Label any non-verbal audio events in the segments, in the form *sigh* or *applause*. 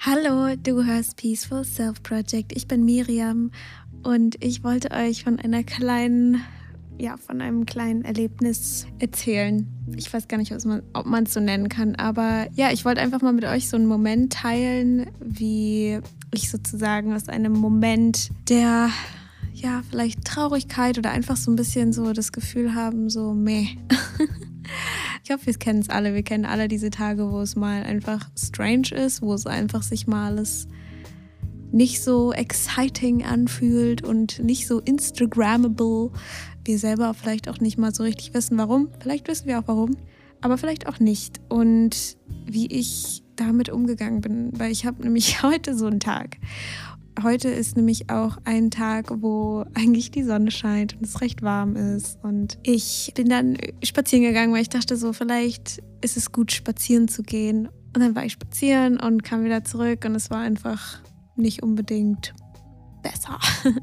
Hallo, du hörst Peaceful Self Project. Ich bin Miriam und ich wollte euch von einer kleinen, ja, von einem kleinen Erlebnis erzählen. Ich weiß gar nicht, ob man es so nennen kann, aber ja, ich wollte einfach mal mit euch so einen Moment teilen, wie ich sozusagen aus einem Moment der ja, vielleicht Traurigkeit oder einfach so ein bisschen so das Gefühl haben, so meh. *laughs* Ich glaube, wir kennen es alle. Wir kennen alle diese Tage, wo es mal einfach strange ist, wo es einfach sich mal alles nicht so exciting anfühlt und nicht so Instagrammable. Wir selber vielleicht auch nicht mal so richtig wissen, warum. Vielleicht wissen wir auch warum, aber vielleicht auch nicht. Und wie ich damit umgegangen bin, weil ich habe nämlich *laughs* heute so einen Tag heute ist nämlich auch ein Tag, wo eigentlich die Sonne scheint und es recht warm ist. Und ich bin dann spazieren gegangen, weil ich dachte so, vielleicht ist es gut, spazieren zu gehen. Und dann war ich spazieren und kam wieder zurück und es war einfach nicht unbedingt besser. *laughs*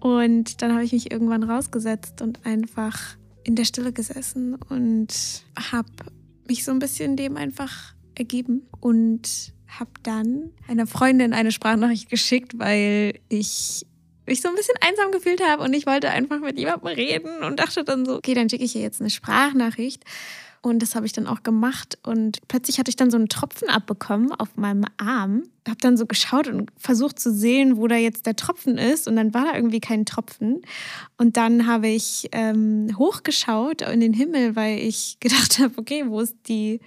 und dann habe ich mich irgendwann rausgesetzt und einfach in der Stille gesessen und habe mich so ein bisschen dem einfach ergeben und habe dann einer Freundin eine Sprachnachricht geschickt, weil ich mich so ein bisschen einsam gefühlt habe und ich wollte einfach mit jemandem reden und dachte dann so, okay, dann schicke ich ihr jetzt eine Sprachnachricht. Und das habe ich dann auch gemacht. Und plötzlich hatte ich dann so einen Tropfen abbekommen auf meinem Arm. Habe dann so geschaut und versucht zu sehen, wo da jetzt der Tropfen ist. Und dann war da irgendwie kein Tropfen. Und dann habe ich ähm, hochgeschaut in den Himmel, weil ich gedacht habe, okay, wo ist die,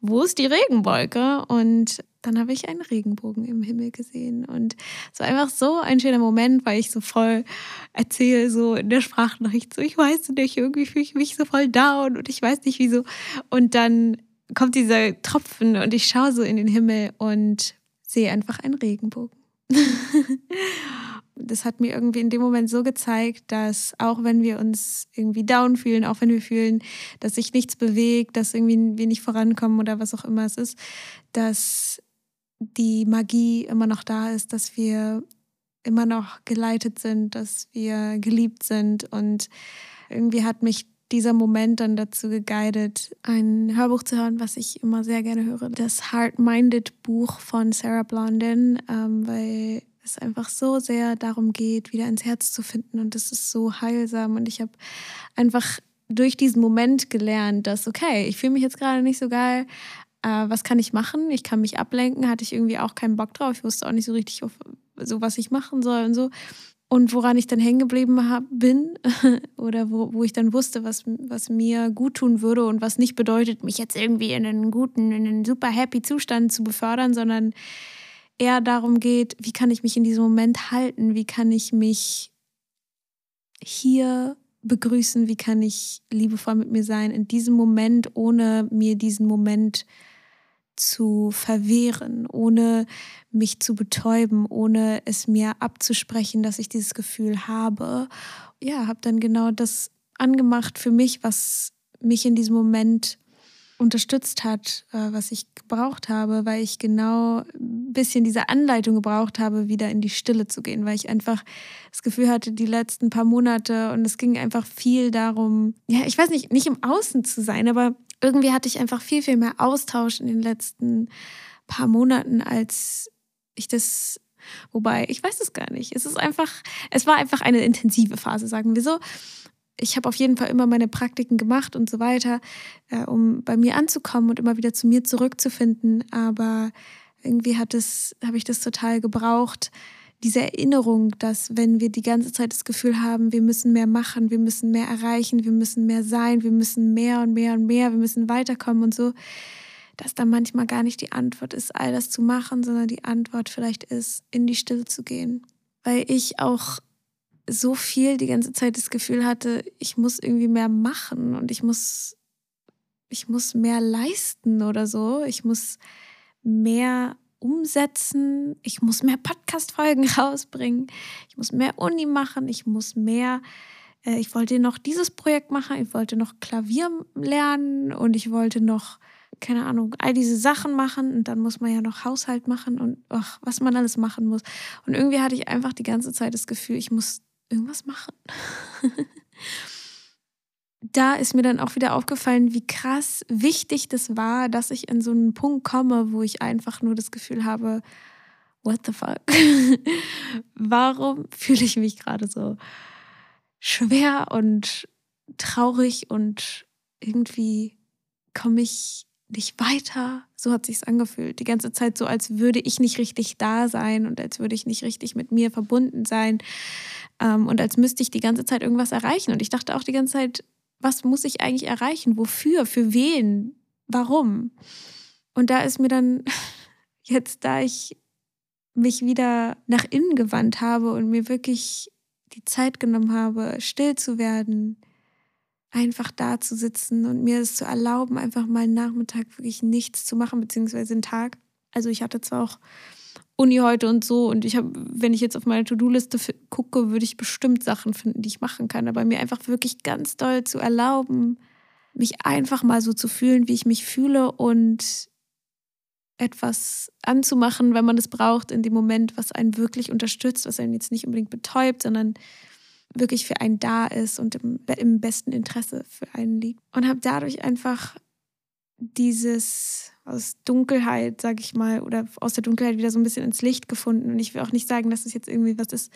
wo ist die Regenwolke? Und dann habe ich einen Regenbogen im Himmel gesehen. Und es war einfach so ein schöner Moment, weil ich so voll erzähle, so in der Sprachnachricht, so ich weiß nicht, irgendwie fühle ich mich so voll down und ich weiß nicht wieso. Und dann kommt dieser Tropfen und ich schaue so in den Himmel und sehe einfach einen Regenbogen. *laughs* das hat mir irgendwie in dem Moment so gezeigt, dass auch wenn wir uns irgendwie down fühlen, auch wenn wir fühlen, dass sich nichts bewegt, dass irgendwie wir nicht vorankommen oder was auch immer es ist, dass die Magie immer noch da ist, dass wir immer noch geleitet sind, dass wir geliebt sind. Und irgendwie hat mich dieser Moment dann dazu geguidet, ein Hörbuch zu hören, was ich immer sehr gerne höre. Das Heart-Minded Buch von Sarah Blondin, ähm, weil es einfach so sehr darum geht, wieder ins Herz zu finden. Und es ist so heilsam. Und ich habe einfach durch diesen Moment gelernt, dass, okay, ich fühle mich jetzt gerade nicht so geil, äh, was kann ich machen? Ich kann mich ablenken, hatte ich irgendwie auch keinen Bock drauf. Ich wusste auch nicht so richtig, so was ich machen soll und so. Und woran ich dann hängen geblieben bin *laughs* oder wo, wo ich dann wusste, was, was mir gut tun würde und was nicht bedeutet, mich jetzt irgendwie in einen guten, in einen super happy Zustand zu befördern, sondern eher darum geht, wie kann ich mich in diesem Moment halten, wie kann ich mich hier begrüßen, wie kann ich liebevoll mit mir sein in diesem Moment, ohne mir diesen Moment zu verwehren, ohne mich zu betäuben, ohne es mir abzusprechen, dass ich dieses Gefühl habe. Ja, habe dann genau das angemacht für mich, was mich in diesem Moment unterstützt hat, äh, was ich gebraucht habe, weil ich genau ein bisschen diese Anleitung gebraucht habe, wieder in die Stille zu gehen, weil ich einfach das Gefühl hatte, die letzten paar Monate und es ging einfach viel darum, ja, ich weiß nicht, nicht im Außen zu sein, aber irgendwie hatte ich einfach viel, viel mehr Austausch in den letzten paar Monaten, als ich das, wobei, ich weiß es gar nicht. Es ist einfach, es war einfach eine intensive Phase, sagen wir so. Ich habe auf jeden Fall immer meine Praktiken gemacht und so weiter, äh, um bei mir anzukommen und immer wieder zu mir zurückzufinden. Aber irgendwie hat es, habe ich das total gebraucht, diese Erinnerung, dass wenn wir die ganze Zeit das Gefühl haben, wir müssen mehr machen, wir müssen mehr erreichen, wir müssen mehr sein, wir müssen mehr und mehr und mehr, wir müssen weiterkommen und so, dass da manchmal gar nicht die Antwort ist, all das zu machen, sondern die Antwort vielleicht ist, in die Stille zu gehen. Weil ich auch so viel die ganze Zeit das Gefühl hatte, ich muss irgendwie mehr machen und ich muss, ich muss mehr leisten oder so. Ich muss mehr umsetzen, ich muss mehr Podcast-Folgen *laughs* rausbringen, ich muss mehr Uni machen, ich muss mehr, äh, ich wollte noch dieses Projekt machen, ich wollte noch Klavier lernen und ich wollte noch, keine Ahnung, all diese Sachen machen. Und dann muss man ja noch Haushalt machen und ach, was man alles machen muss. Und irgendwie hatte ich einfach die ganze Zeit das Gefühl, ich muss irgendwas machen. da ist mir dann auch wieder aufgefallen, wie krass wichtig das war, dass ich in so einen Punkt komme, wo ich einfach nur das Gefühl habe, what the fuck? *laughs* Warum fühle ich mich gerade so schwer und traurig und irgendwie komme ich nicht weiter? So hat sich's angefühlt. Die ganze Zeit so, als würde ich nicht richtig da sein und als würde ich nicht richtig mit mir verbunden sein ähm, und als müsste ich die ganze Zeit irgendwas erreichen. Und ich dachte auch die ganze Zeit, was muss ich eigentlich erreichen? Wofür? Für wen? Warum? Und da ist mir dann *laughs* jetzt, da ich mich wieder nach innen gewandt habe und mir wirklich die Zeit genommen habe, still zu werden, einfach da zu sitzen und mir es zu erlauben, einfach mal einen Nachmittag wirklich nichts zu machen, beziehungsweise einen Tag. Also ich hatte zwar auch Uni heute und so und ich habe, wenn ich jetzt auf meine To-Do-Liste gucke, würde ich bestimmt Sachen finden, die ich machen kann, aber mir einfach wirklich ganz doll zu erlauben, mich einfach mal so zu fühlen, wie ich mich fühle und etwas anzumachen, wenn man es braucht, in dem Moment, was einen wirklich unterstützt, was einen jetzt nicht unbedingt betäubt, sondern wirklich für einen da ist und im, im besten Interesse für einen liegt. Und habe dadurch einfach dieses aus Dunkelheit, sag ich mal, oder aus der Dunkelheit wieder so ein bisschen ins Licht gefunden. Und ich will auch nicht sagen, dass es jetzt irgendwie was ist,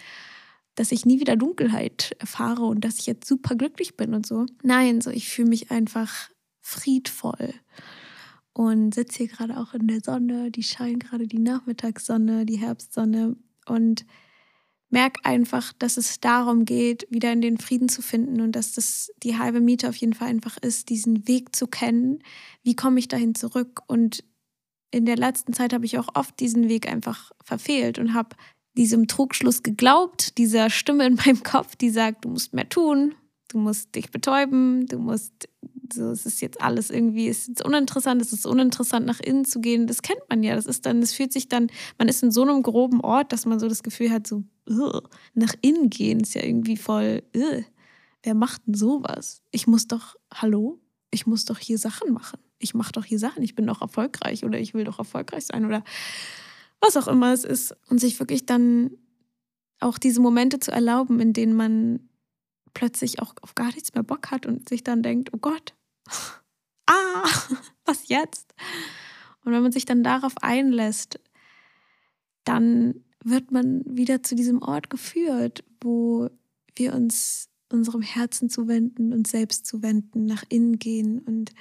dass ich nie wieder Dunkelheit erfahre und dass ich jetzt super glücklich bin und so. Nein, so ich fühle mich einfach friedvoll und sitze hier gerade auch in der Sonne. Die scheint gerade die Nachmittagssonne, die Herbstsonne und merke einfach, dass es darum geht, wieder in den Frieden zu finden und dass das die halbe Miete auf jeden Fall einfach ist, diesen Weg zu kennen. Wie komme ich dahin zurück? Und in der letzten Zeit habe ich auch oft diesen Weg einfach verfehlt und habe diesem Trugschluss geglaubt, dieser Stimme in meinem Kopf, die sagt, du musst mehr tun, du musst dich betäuben, du musst so, es ist jetzt alles irgendwie, es ist uninteressant, es ist uninteressant, nach innen zu gehen. Das kennt man ja. Das ist dann, es fühlt sich dann, man ist in so einem groben Ort, dass man so das Gefühl hat, so, nach innen gehen ist ja irgendwie voll, wer macht denn sowas? Ich muss doch, hallo? Ich muss doch hier Sachen machen. Ich mache doch hier Sachen. Ich bin doch erfolgreich oder ich will doch erfolgreich sein oder was auch immer es ist. Und sich wirklich dann auch diese Momente zu erlauben, in denen man plötzlich auch auf gar nichts mehr Bock hat und sich dann denkt, oh Gott, *laughs* ah, *laughs* was jetzt? Und wenn man sich dann darauf einlässt, dann wird man wieder zu diesem Ort geführt, wo wir uns unserem Herzen zuwenden, uns selbst zuwenden, nach innen gehen. Und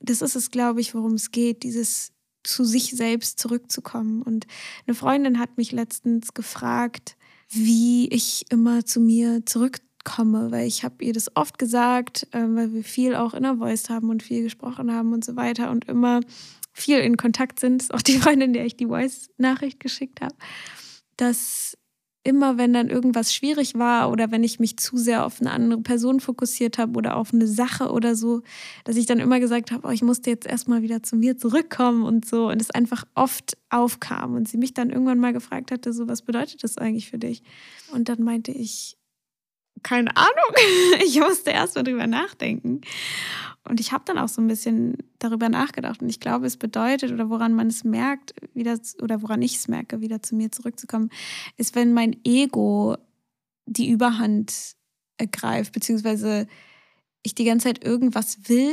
das ist es, glaube ich, worum es geht, dieses zu sich selbst zurückzukommen. Und eine Freundin hat mich letztens gefragt, wie ich immer zu mir zurück komme, weil ich habe ihr das oft gesagt, äh, weil wir viel auch Inner Voice haben und viel gesprochen haben und so weiter und immer viel in Kontakt sind. Das ist auch die *laughs* Freundin, der ich die Voice-Nachricht geschickt habe, dass immer, wenn dann irgendwas schwierig war oder wenn ich mich zu sehr auf eine andere Person fokussiert habe oder auf eine Sache oder so, dass ich dann immer gesagt habe, oh, ich musste jetzt erstmal wieder zu mir zurückkommen und so und es einfach oft aufkam und sie mich dann irgendwann mal gefragt hatte, so was bedeutet das eigentlich für dich? Und dann meinte ich, keine Ahnung. *laughs* Ich musste erst mal drüber nachdenken. Und ich habe dann auch so ein bisschen darüber nachgedacht. Und ich glaube, es bedeutet oder woran man es merkt, wieder, oder woran ich es merke, wieder zu mir zurückzukommen, ist, wenn mein Ego die Überhand ergreift, beziehungsweise ich die ganze Zeit irgendwas will,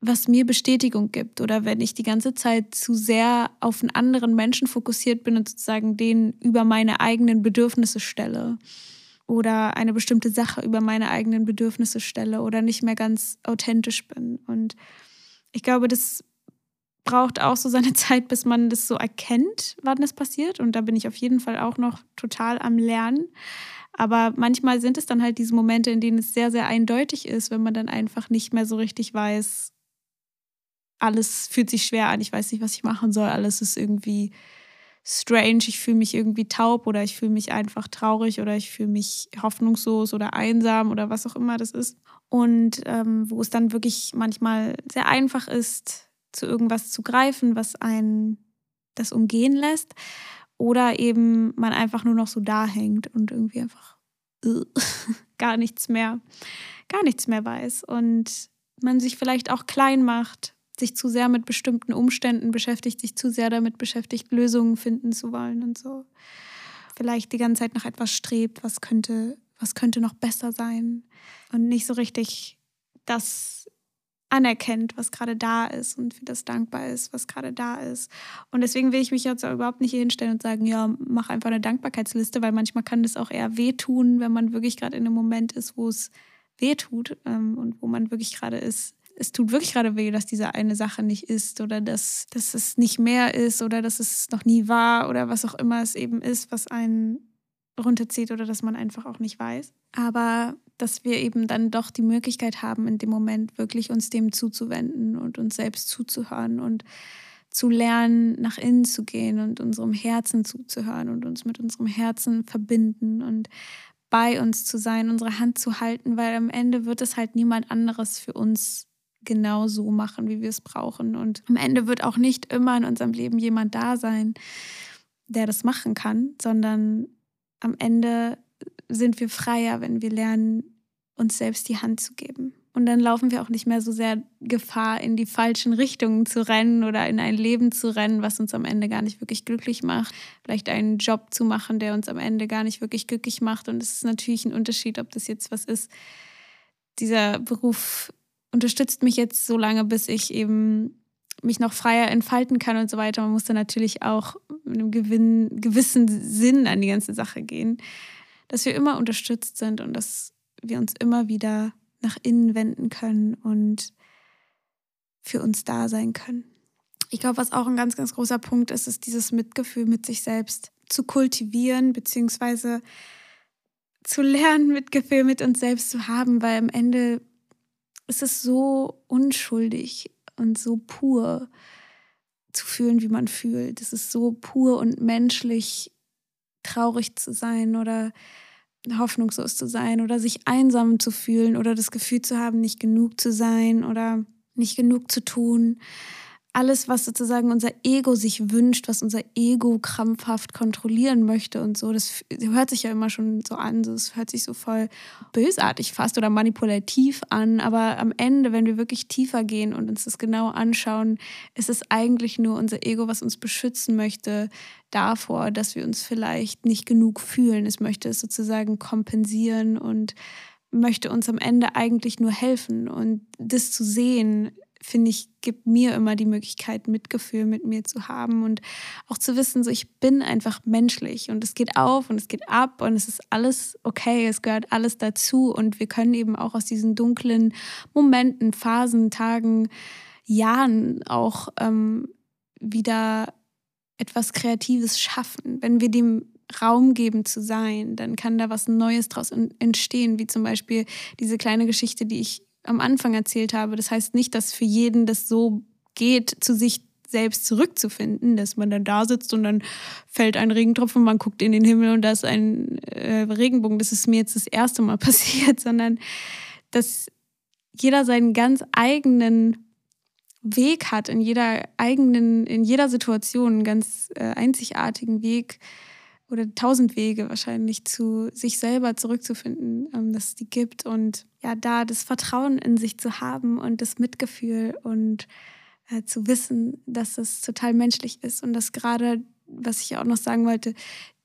was mir Bestätigung gibt. Oder wenn ich die ganze Zeit zu sehr auf einen anderen Menschen fokussiert bin und sozusagen den über meine eigenen Bedürfnisse stelle oder eine bestimmte Sache über meine eigenen Bedürfnisse stelle oder nicht mehr ganz authentisch bin. Und ich glaube, das braucht auch so seine *laughs* Zeit, bis man das so erkennt, wann das passiert. Und da bin ich auf jeden Fall auch noch total am Lernen. Aber manchmal sind es dann halt diese Momente, in denen es sehr, sehr eindeutig ist, wenn man dann einfach nicht mehr so richtig weiß, alles fühlt sich schwer an, ich weiß nicht, was ich machen soll, alles ist irgendwie strange, ich fühle mich irgendwie taub oder ich fühle mich einfach traurig oder ich fühle mich hoffnungslos oder einsam oder was auch immer das ist. Und ähm, wo es dann wirklich manchmal sehr einfach ist, zu irgendwas zu greifen, was einen das umgehen lässt. Oder eben man einfach nur noch so da hängt und irgendwie einfach *laughs* gar nichts mehr, gar nichts mehr weiß. Und man sich vielleicht auch klein macht, sich zu sehr mit bestimmten Umständen beschäftigt, sich zu sehr damit beschäftigt, Lösungen finden zu wollen und so. Vielleicht die ganze Zeit nach etwas strebt, was könnte, was könnte noch besser sein und nicht so richtig das anerkennt, was gerade da ist und für das dankbar ist, was gerade da ist. Und deswegen will ich mich jetzt überhaupt nicht hier hinstellen und sagen, ja, mach einfach eine Dankbarkeitsliste, weil manchmal kann das auch eher wehtun, wenn man wirklich gerade in einem Moment ist, wo es wehtut ähm, und wo man wirklich gerade ist. Es tut wirklich gerade weh, dass diese eine Sache nicht ist oder dass, dass es nicht mehr ist oder dass es noch nie war oder was auch immer es eben ist, was einen runterzieht oder dass man einfach auch nicht weiß. Aber dass wir eben dann doch die Möglichkeit haben, in dem Moment wirklich uns dem zuzuwenden und uns selbst zuzuhören und zu lernen, nach innen zu gehen und unserem Herzen zuzuhören und uns mit unserem Herzen verbinden und bei uns zu sein, unsere Hand zu halten, weil am Ende wird es halt niemand anderes für uns genau so machen, wie wir es brauchen. Und am Ende wird auch nicht immer in unserem Leben jemand da sein, der das machen kann, sondern am Ende sind wir freier, wenn wir lernen, uns selbst die Hand zu geben. Und dann laufen wir auch nicht mehr so sehr Gefahr, in die falschen Richtungen zu rennen oder in ein Leben zu rennen, was uns am Ende gar nicht wirklich glücklich macht. Vielleicht einen Job zu machen, der uns am Ende gar nicht wirklich glücklich macht. Und es ist natürlich ein Unterschied, ob das jetzt was ist. Dieser Beruf unterstützt mich jetzt so lange, bis ich eben mich noch freier entfalten kann und so weiter. Man muss dann natürlich auch mit einem gewissen Sinn an die ganze Sache gehen dass wir immer unterstützt sind und dass wir uns immer wieder nach innen wenden können und für uns da sein können. Ich glaube, was auch ein ganz, ganz großer Punkt ist, ist dieses Mitgefühl mit sich selbst zu kultivieren, beziehungsweise zu lernen, Mitgefühl mit uns selbst zu haben, weil am Ende ist es so unschuldig und so pur zu fühlen, wie man fühlt. Es ist so pur und menschlich, traurig zu sein oder hoffnungslos zu sein oder sich einsam zu fühlen oder das Gefühl zu haben, nicht genug zu sein oder nicht genug zu tun alles, was sozusagen unser Ego sich wünscht, was unser Ego krampfhaft kontrollieren möchte und so, das hört sich ja immer schon so an, das hört sich so voll bösartig fast oder manipulativ an, aber am Ende, wenn wir wirklich tiefer gehen und uns das genau anschauen, ist es eigentlich nur unser Ego, was uns beschützen möchte davor, dass wir uns vielleicht nicht genug fühlen. Es möchte es sozusagen kompensieren und möchte uns am Ende eigentlich nur helfen und das zu sehen, finde ich, gibt mir immer die Möglichkeit, Mitgefühl mit mir zu haben und auch zu wissen, so ich bin einfach menschlich und es geht auf und es geht ab und es ist alles okay, es gehört alles dazu und wir können eben auch aus diesen dunklen Momenten, Phasen, Tagen, Jahren auch ähm, wieder etwas Kreatives schaffen. Wenn wir dem Raum geben zu sein, dann kann da was Neues draus entstehen, wie zum Beispiel diese kleine Geschichte, die ich am Anfang erzählt habe. Das heißt nicht, dass für jeden das so geht, zu sich selbst zurückzufinden, dass man dann da sitzt und dann fällt ein Regentropfen, man guckt in den Himmel und da ist ein äh, Regenbogen. Das ist mir jetzt das erste Mal *laughs* passiert, sondern dass jeder seinen ganz eigenen Weg hat, in jeder eigenen, in jeder Situation einen ganz äh, einzigartigen Weg oder tausend Wege wahrscheinlich zu sich selber zurückzufinden, ähm, dass es die gibt und ja, da das Vertrauen in sich zu haben und das Mitgefühl und äh, zu wissen, dass es total menschlich ist und dass gerade, was ich auch noch sagen wollte,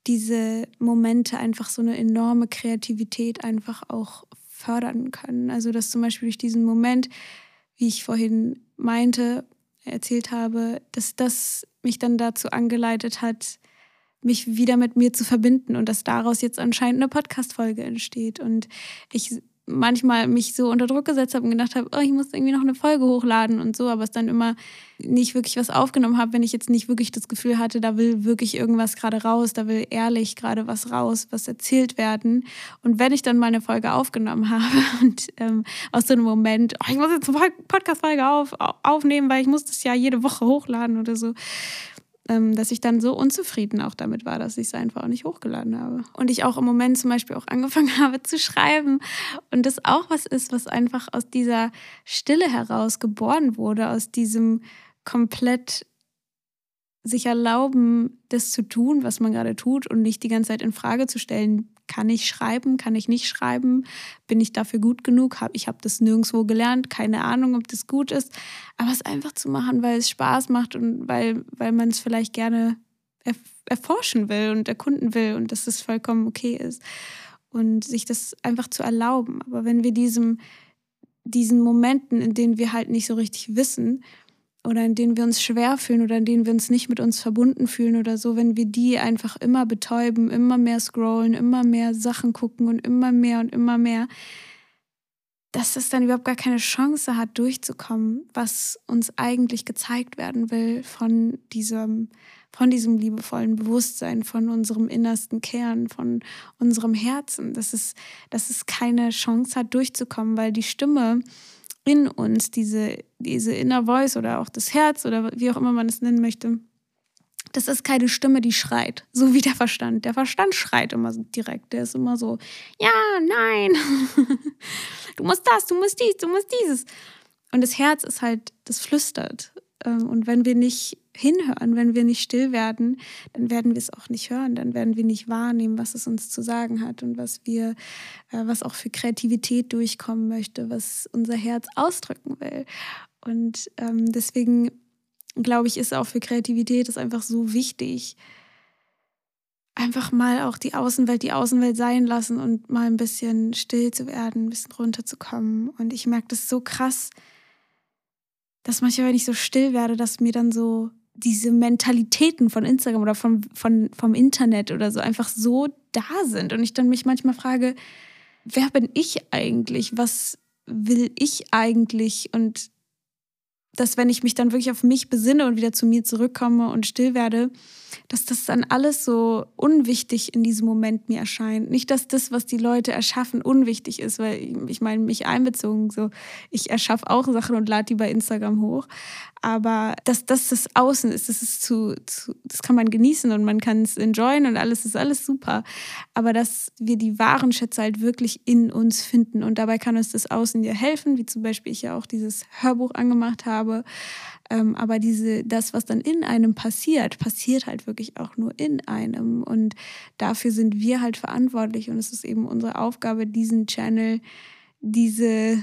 diese Momente einfach so eine enorme Kreativität einfach auch fördern können. Also dass zum Beispiel durch diesen Moment, wie ich vorhin meinte, erzählt habe, dass das mich dann dazu angeleitet hat, mich wieder mit mir zu verbinden und dass daraus jetzt anscheinend eine Podcast-Folge entsteht. Und ich manchmal mich so unter Druck gesetzt habe und gedacht habe, oh, ich muss irgendwie noch eine Folge hochladen und so, aber es dann immer nicht wirklich was aufgenommen habe, wenn ich jetzt nicht wirklich das Gefühl hatte, da will wirklich irgendwas gerade raus, da will ehrlich gerade was raus, was erzählt werden. Und wenn ich dann mal eine Folge aufgenommen *laughs* habe und ähm, aus so einem Moment, oh, ich muss jetzt eine Podcast-Folge auf, aufnehmen, weil ich muss das ja jede Woche hochladen oder so, dass ich dann so unzufrieden auch damit war, dass ich es einfach auch nicht hochgeladen habe. Und ich auch im Moment zum Beispiel auch *laughs* angefangen habe zu schreiben und das auch was ist, was einfach aus dieser Stille heraus geboren wurde, aus diesem komplett sich erlauben, das zu tun, was man gerade tut und nicht die ganze Zeit in Frage zu stellen, kann ich schreiben, kann ich nicht schreiben, bin ich dafür gut genug, ich habe das nirgendwo gelernt, keine Ahnung, ob das gut ist, aber es einfach zu machen, weil es Spaß macht und weil, weil man es vielleicht gerne erforschen will und erkunden will und dass es vollkommen okay ist. Und sich das einfach zu erlauben. Aber wenn wir diesem diesen Momenten, in denen wir halt nicht so richtig wissen oder in denen wir uns schwer fühlen oder in denen wir uns nicht mit uns verbunden fühlen oder so, wenn wir die einfach immer betäuben, immer mehr scrollen, immer mehr Sachen gucken und immer mehr und immer mehr, dass das dann überhaupt gar keine Chance hat, durchzukommen, was uns eigentlich gezeigt werden will von diesem, von diesem liebevollen Bewusstsein, von unserem innersten Kern, von unserem Herzen, dass es, dass es keine Chance hat, durchzukommen, weil die Stimme in uns, diese, diese Inner Voice oder auch das Herz oder wie auch immer man es nennen möchte, das ist keine Stimme, die schreit, so wie der Verstand. Der Verstand schreit immer direkt. Der ist immer so, ja, nein, *laughs* du musst das, du musst dies, du musst dieses. Und das Herz ist halt, das flüstert. Ähm, und wenn wir nicht hinhören, wenn wir nicht still werden, dann werden wir es auch nicht hören, dann werden wir nicht wahrnehmen, was es uns zu sagen hat und was wir, äh, was auch für Kreativität durchkommen möchte, was unser Herz ausdrücken will. Und ähm, deswegen glaube ich, ist auch für Kreativität ist einfach so wichtig. Einfach mal auch die Außenwelt die Außenwelt sein lassen und mal ein bisschen still zu werden, ein bisschen runterzukommen. Und ich merke das so krass, dass manchmal, wenn ich so still werde, dass mir dann so diese Mentalitäten von Instagram oder vom, von, vom Internet oder so einfach so da sind. Und ich dann mich manchmal frage, wer bin ich eigentlich? Was will ich eigentlich? Und dass wenn ich mich dann wirklich auf mich besinne und wieder zu mir zurückkomme und still werde, dass das dann alles so unwichtig in diesem Moment mir erscheint. Nicht, dass das, was die Leute erschaffen, unwichtig ist, weil ich meine, mich einbezogen, so ich erschaffe auch Sachen und lade die bei Instagram hoch. Aber dass das das Außen ist, das ist zu, zu das kann man genießen und man kann es enjoyen und alles ist alles super. Aber dass wir die wahren Schätze halt wirklich in uns finden und dabei kann uns das Außen ja helfen, wie zum Beispiel ich ja auch dieses Hörbuch angemacht habe ähm, aber diese, das, was dann in einem passiert, passiert halt wirklich auch nur in einem. Und dafür sind wir halt verantwortlich. Und es ist eben unsere Aufgabe, diesen Channel, diese,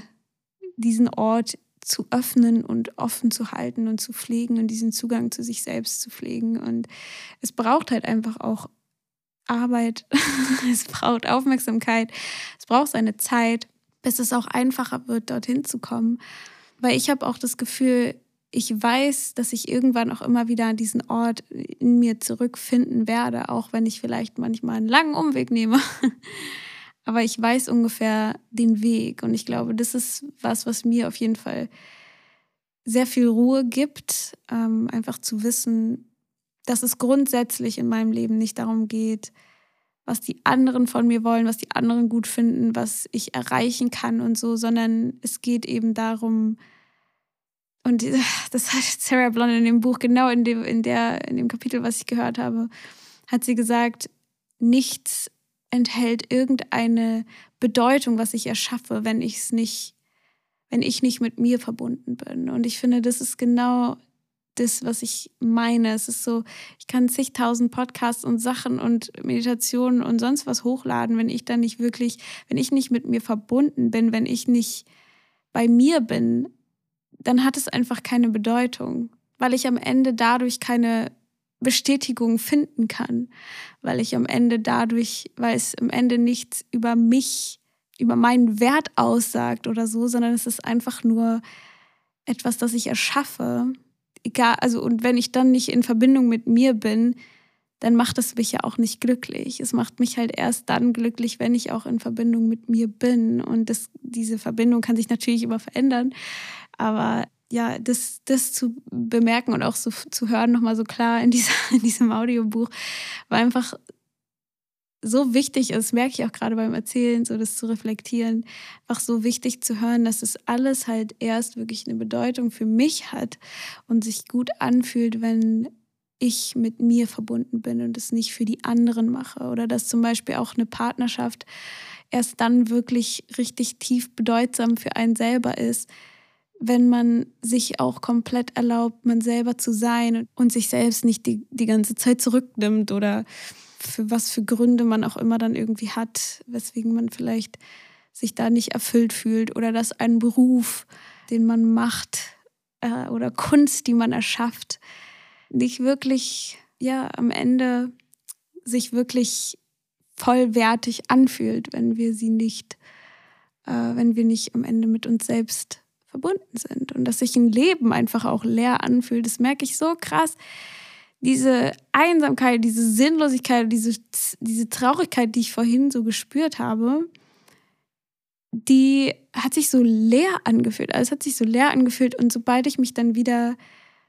diesen Ort zu öffnen und offen zu halten und zu pflegen und diesen Zugang zu sich selbst zu pflegen. Und es braucht halt einfach auch Arbeit, *laughs* es braucht Aufmerksamkeit, es braucht seine Zeit, bis es auch einfacher wird, dorthin zu kommen. Weil ich habe auch das Gefühl, ich weiß, dass ich irgendwann auch immer wieder an diesen Ort in mir zurückfinden werde, auch wenn ich vielleicht manchmal einen langen Umweg nehme. *laughs* Aber ich weiß ungefähr den Weg und ich glaube, das ist was, was mir auf jeden Fall sehr viel Ruhe gibt, ähm, einfach zu wissen, dass es grundsätzlich in meinem Leben nicht darum geht, was die anderen von mir wollen, was die anderen gut finden, was ich erreichen kann und so, sondern es geht eben darum, und das hat Sarah Blond in dem Buch, genau in dem, in, der, in dem Kapitel, was ich gehört habe, hat sie gesagt, nichts enthält irgendeine Bedeutung, was ich erschaffe, wenn ich es nicht, wenn ich nicht mit mir verbunden bin. Und ich finde, das ist genau das, was ich meine. Es ist so, ich kann zigtausend Podcasts und Sachen und Meditationen und sonst was hochladen, wenn ich dann nicht wirklich, wenn ich nicht mit mir verbunden bin, wenn ich nicht bei mir bin, dann hat es einfach keine Bedeutung, weil ich am Ende dadurch keine Bestätigung finden kann, weil ich am Ende dadurch, weil es am Ende nichts über mich, über meinen Wert aussagt oder so, sondern es ist einfach nur etwas, das ich erschaffe. Egal, also und wenn ich dann nicht in Verbindung mit mir bin, dann macht es mich ja auch nicht glücklich. Es macht mich halt erst dann glücklich, wenn ich auch in Verbindung mit mir bin. Und das, diese Verbindung kann sich natürlich immer verändern. Aber ja, das, das zu bemerken und auch so zu hören, nochmal so klar in, dieser, *laughs* in diesem Audiobuch, war einfach so wichtig ist, merke ich auch gerade beim Erzählen, so das zu reflektieren, einfach so wichtig zu hören, dass es alles halt erst wirklich eine Bedeutung für mich hat und sich gut anfühlt, wenn ich mit mir verbunden bin und es nicht für die anderen mache. Oder dass zum Beispiel auch eine Partnerschaft erst dann wirklich richtig tief bedeutsam für einen selber ist, wenn man sich auch komplett erlaubt, man selber zu sein und sich selbst nicht die, die ganze Zeit zurücknimmt oder für was für Gründe man auch immer dann irgendwie hat, weswegen man vielleicht sich da nicht erfüllt fühlt oder dass ein Beruf, den man macht äh, oder Kunst, die man erschafft, nicht wirklich, ja, am Ende sich wirklich vollwertig anfühlt, wenn wir sie nicht äh, wenn wir nicht am Ende mit uns selbst verbunden sind und dass sich ein Leben einfach auch leer anfühlt. Das merke ich so krass. Diese Einsamkeit, diese Sinnlosigkeit, diese, diese Traurigkeit, die ich vorhin so gespürt habe, die hat sich so leer angefühlt. Also es hat sich so leer angefühlt und sobald ich mich dann wieder,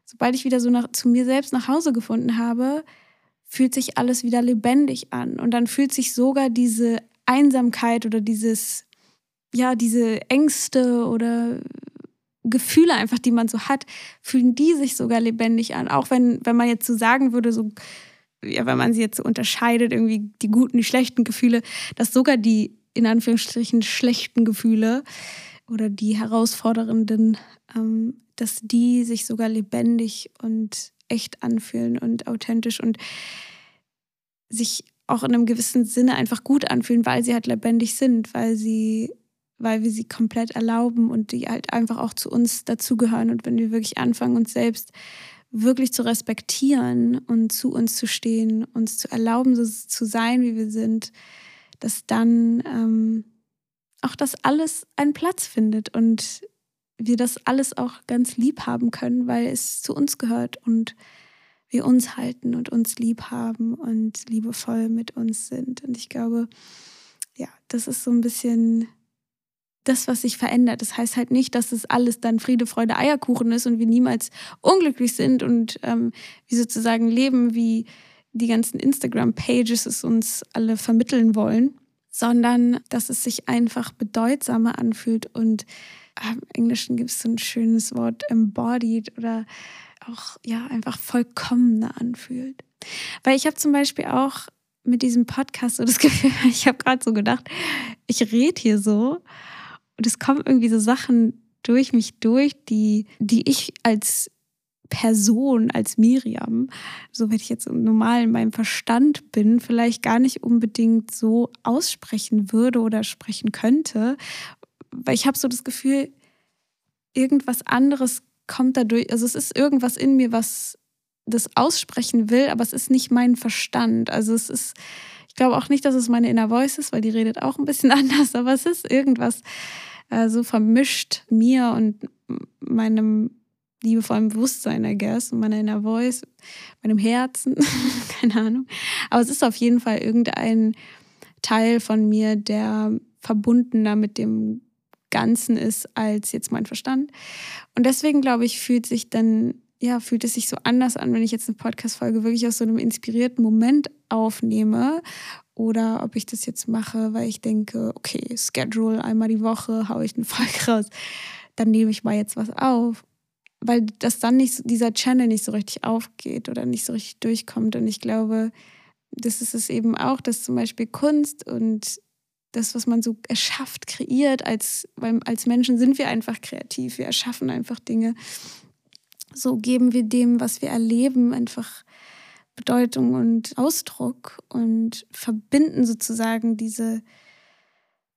sobald ich wieder so nach, zu mir selbst nach Hause gefunden habe, fühlt sich alles wieder lebendig an und dann fühlt sich sogar diese Einsamkeit oder dieses, ja, diese Ängste oder Gefühle einfach, die man so hat, fühlen die sich sogar lebendig an. Auch wenn, wenn man jetzt so sagen würde, so, ja, wenn man sie jetzt so unterscheidet, irgendwie die guten, die schlechten Gefühle, dass sogar die in Anführungsstrichen schlechten Gefühle oder die herausfordernden, ähm, dass die sich sogar lebendig und echt anfühlen und authentisch und sich auch in einem gewissen Sinne einfach gut anfühlen, weil sie halt lebendig sind, weil sie, weil wir sie komplett erlauben und die halt einfach auch zu uns dazugehören. Und wenn wir wirklich anfangen, uns selbst wirklich zu respektieren und zu uns zu stehen, uns zu erlauben, so zu sein, wie wir sind, dass dann ähm, auch das alles einen Platz findet und wir das alles auch ganz lieb haben können, weil es zu uns gehört und wir uns halten und uns lieb haben und liebevoll mit uns sind. Und ich glaube, ja, das ist so ein bisschen das, was sich verändert. Das heißt halt nicht, dass es alles dann Friede, Freude, Eierkuchen ist und wir niemals unglücklich sind und ähm, wir sozusagen leben wie die ganzen Instagram-Pages es uns alle vermitteln wollen, sondern dass es sich einfach bedeutsamer anfühlt und im Englischen gibt es so ein schönes Wort embodied oder auch ja einfach vollkommener anfühlt. Weil ich habe zum Beispiel auch mit diesem Podcast so das *laughs* Gefühl, ich habe gerade so gedacht, ich rede hier so und es kommen irgendwie so Sachen durch mich durch, die, die ich als Person, als Miriam, so wenn ich jetzt normal in meinem Verstand bin, vielleicht gar nicht unbedingt so aussprechen würde oder sprechen könnte. Weil ich habe so das Gefühl, irgendwas anderes kommt dadurch, also es ist irgendwas in mir, was das aussprechen will, aber es ist nicht mein Verstand. Also es ist, ich glaube auch nicht, dass es meine Inner Voice ist, weil die redet auch ein bisschen *laughs* anders, aber es ist irgendwas äh, so vermischt mir und meinem liebevollen Bewusstsein, I guess, und meiner Inner Voice, meinem Herzen, *laughs* keine Ahnung. Aber es ist auf jeden Fall irgendein Teil von mir, der verbundener mit dem Ganzen ist als jetzt mein Verstand. Und deswegen glaube ich, fühlt sich dann, ja, fühlt es sich so anders an, wenn ich jetzt eine Podcast-Folge wirklich aus so einem inspirierten Moment aufnehme oder ob ich das jetzt mache, weil ich denke, okay, Schedule einmal die Woche, haue ich eine Folge *laughs* raus, dann nehme ich mal jetzt was auf weil das dann nicht, dieser Channel nicht so richtig aufgeht oder nicht so richtig durchkommt. Und ich glaube, das ist es eben auch, dass zum Beispiel Kunst und das, was man so erschafft, kreiert, als, weil als Menschen sind wir einfach kreativ, wir erschaffen einfach Dinge. So geben wir dem, was wir erleben, einfach Bedeutung und Ausdruck und verbinden sozusagen diese,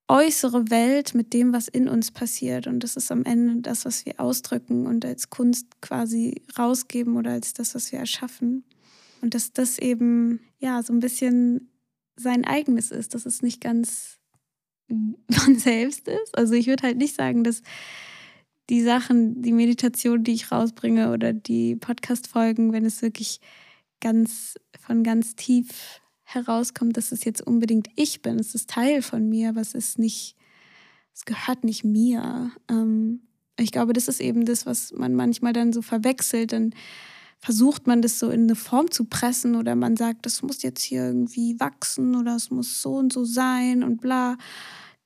äußere Welt mit dem, was in uns passiert. Und das ist am Ende das, was wir ausdrücken und als Kunst quasi rausgeben oder als das, was wir erschaffen. Und dass das eben ja so ein bisschen sein eigenes ist, dass es nicht ganz *laughs* man selbst ist. Also ich würde halt nicht sagen, dass die Sachen, die Meditation, die ich rausbringe oder die Podcast-Folgen, wenn es wirklich ganz von ganz tief herauskommt, dass es jetzt unbedingt ich bin. Es ist Teil von mir, aber es ist nicht, es gehört nicht mir. Ähm, ich glaube, das ist eben das, was man manchmal dann so verwechselt. Dann versucht man das so in eine Form zu pressen oder man sagt, das muss jetzt hier irgendwie wachsen oder es muss so und so sein und bla.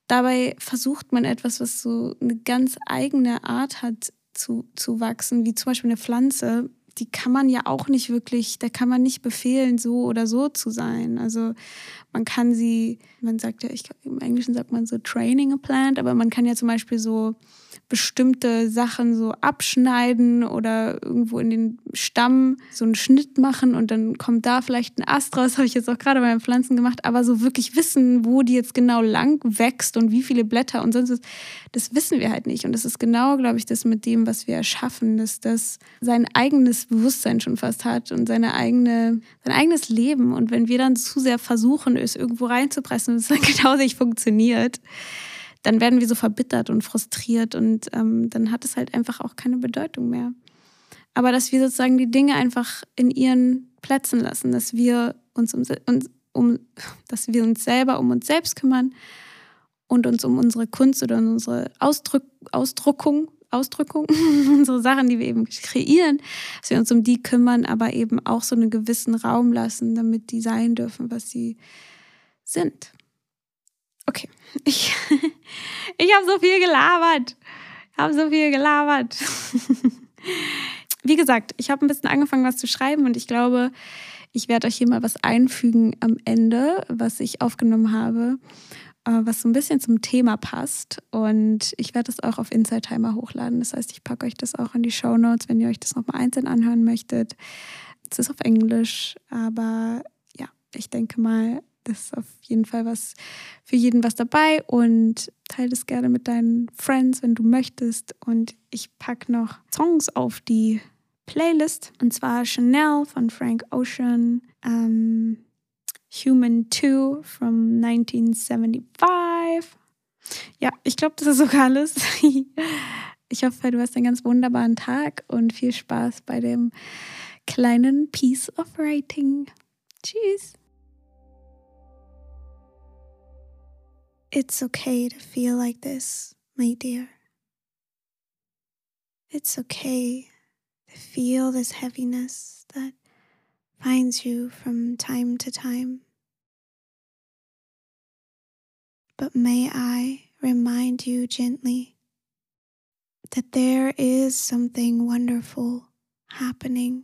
Dabei versucht man etwas, was so eine ganz eigene Art hat zu, zu wachsen, wie zum Beispiel eine Pflanze, die kann man ja auch nicht wirklich, da kann man nicht befehlen, so oder so zu sein. Also man kann sie, man sagt ja, ich, im Englischen sagt man so training a plant, aber man kann ja zum Beispiel so bestimmte Sachen so abschneiden oder irgendwo in den Stamm so einen Schnitt machen und dann kommt da vielleicht ein Ast raus, *laughs* habe ich jetzt auch gerade bei den Pflanzen gemacht, aber so wirklich wissen, wo die jetzt genau lang wächst und wie viele Blätter und sonst was, das wissen wir halt nicht. Und das ist genau, glaube ich, das mit dem, was wir erschaffen, dass das sein eigenes Bewusstsein schon fast hat und seine eigene, sein eigenes Leben. Und wenn wir dann zu sehr versuchen, es irgendwo reinzupressen *laughs* und es dann genauso nicht funktioniert, dann werden wir so verbittert und frustriert und ähm, dann hat es halt einfach auch keine Bedeutung mehr. Aber dass wir sozusagen die Dinge einfach in ihren Plätzen lassen, dass wir uns um, um *laughs* dass wir uns selber um uns selbst kümmern und uns um unsere Kunst oder unsere Ausdruck, Ausdruckung, Ausdrückung, *laughs* unsere Sachen, die wir eben kreieren, dass wir uns um die kümmern, aber eben auch so einen gewissen Raum lassen, damit die sein dürfen, was sie sind. Okay, *laughs* ich, ich habe so viel gelabert. Ich habe so viel gelabert. *laughs* Wie gesagt, ich habe ein bisschen angefangen, was zu schreiben und ich glaube, ich werde euch hier mal was einfügen am Ende, was ich aufgenommen habe, äh, was so ein bisschen zum Thema passt. Und ich werde es auch auf Inside Timer hochladen. Das heißt, ich packe euch das auch in die Show Notes, wenn ihr euch das nochmal einzeln anhören möchtet. Es ist auf Englisch, aber ja, ich denke mal, das ist auf jeden Fall was für jeden was dabei und teile das gerne mit deinen Friends, wenn du möchtest. Und ich packe noch Songs auf die Playlist und zwar Chanel von Frank Ocean, um, ähm, Human 2 from 1975. Ja, ich glaube, das ist sogar alles. *laughs* ich hoffe, du hast einen ganz wunderbaren Tag und viel Spaß bei dem kleinen Piece of Writing. Tschüss. It's okay to feel like this, my dear. It's okay to feel this heaviness that finds you from time to time. But may I remind you gently that there is something wonderful happening,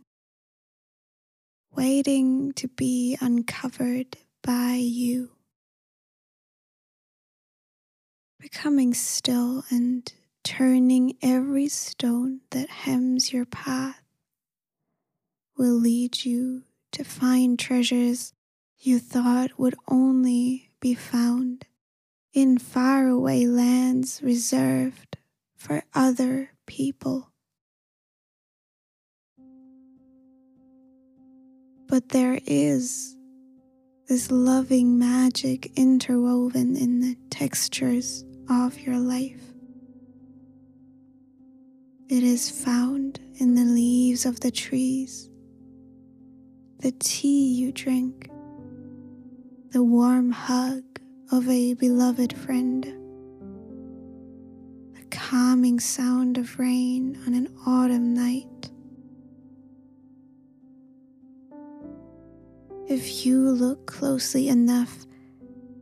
waiting to be uncovered by you becoming still and turning every stone that hems your path will lead you to find treasures you thought would only be found in faraway lands reserved for other people. But there is this loving magic interwoven in the textures of your life. It is found in the leaves of the trees, the tea you drink, the warm hug of a beloved friend, the calming sound of rain on an autumn night. If you look closely enough,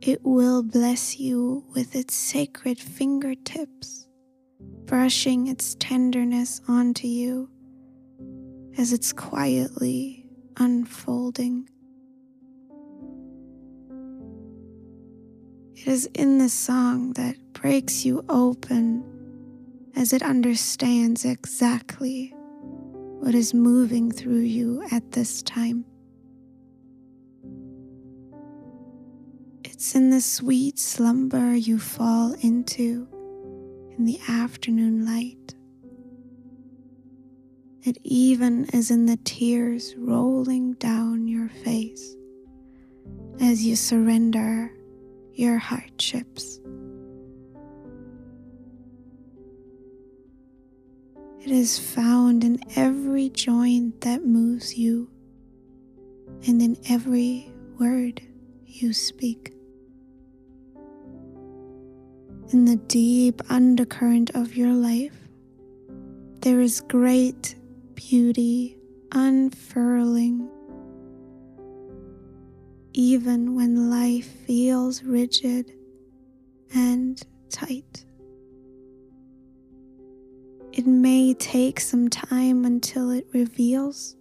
it will bless you with its sacred fingertips, brushing its tenderness onto you as it's quietly unfolding. It is in this song that breaks you open as it understands exactly what is moving through you at this time. It's in the sweet slumber you fall into in the afternoon light. It even is in the tears rolling down your face as you surrender your hardships. It is found in every joint that moves you and in every word you speak in the deep undercurrent of your life, there is great beauty unfurling. Even when life feels rigid and tight. It may take some time until it reveals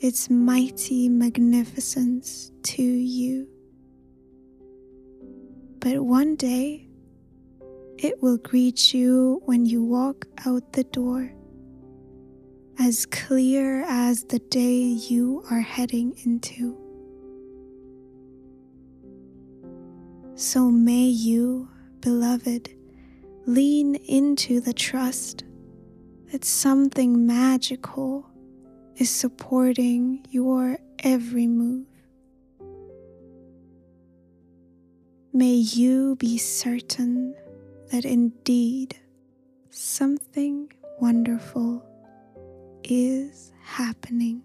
its mighty magnificence to you. But one day, it will greet you when you walk out the door, as clear as the day you are heading into. So may you, beloved, lean into the trust that something magical is supporting your every move. May you be certain that indeed something wonderful is happening.